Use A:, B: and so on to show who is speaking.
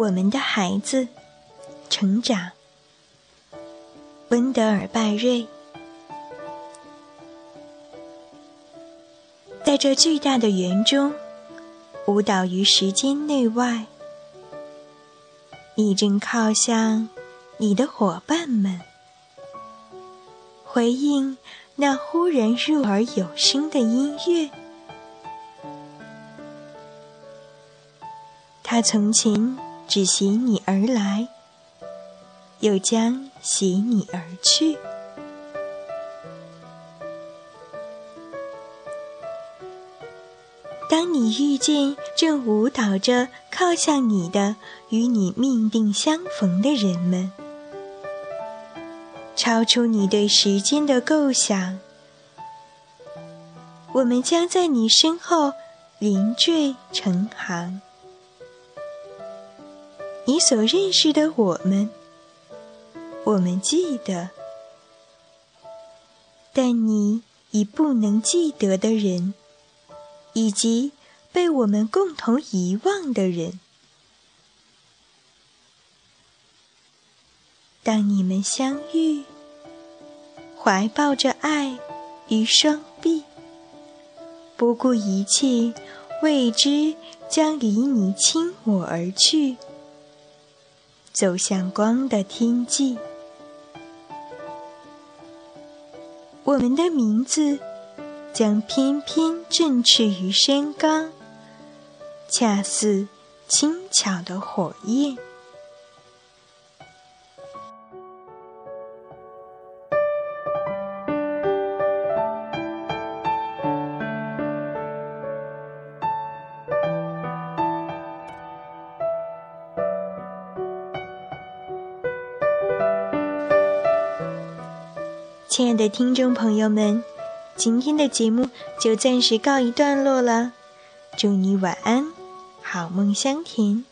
A: 我们的孩子成长。温德尔·拜瑞，在这巨大的园中，舞蹈于时间内外。你正靠向你的伙伴们，回应那忽然入耳有声的音乐。他从前只携你而来，又将携你而去。当你遇见正舞蹈着靠向你的与你命定相逢的人们，超出你对时间的构想，我们将在你身后连缀成行。你所认识的我们，我们记得；但你已不能记得的人。以及被我们共同遗忘的人，当你们相遇，怀抱着爱与双臂，不顾一切，未知将离你亲我而去，走向光的天际。我们的名字。将翩翩振翅于山岗，恰似轻巧的火焰。亲爱的听众朋友们。今天的节目就暂时告一段落了，祝你晚安，好梦香甜。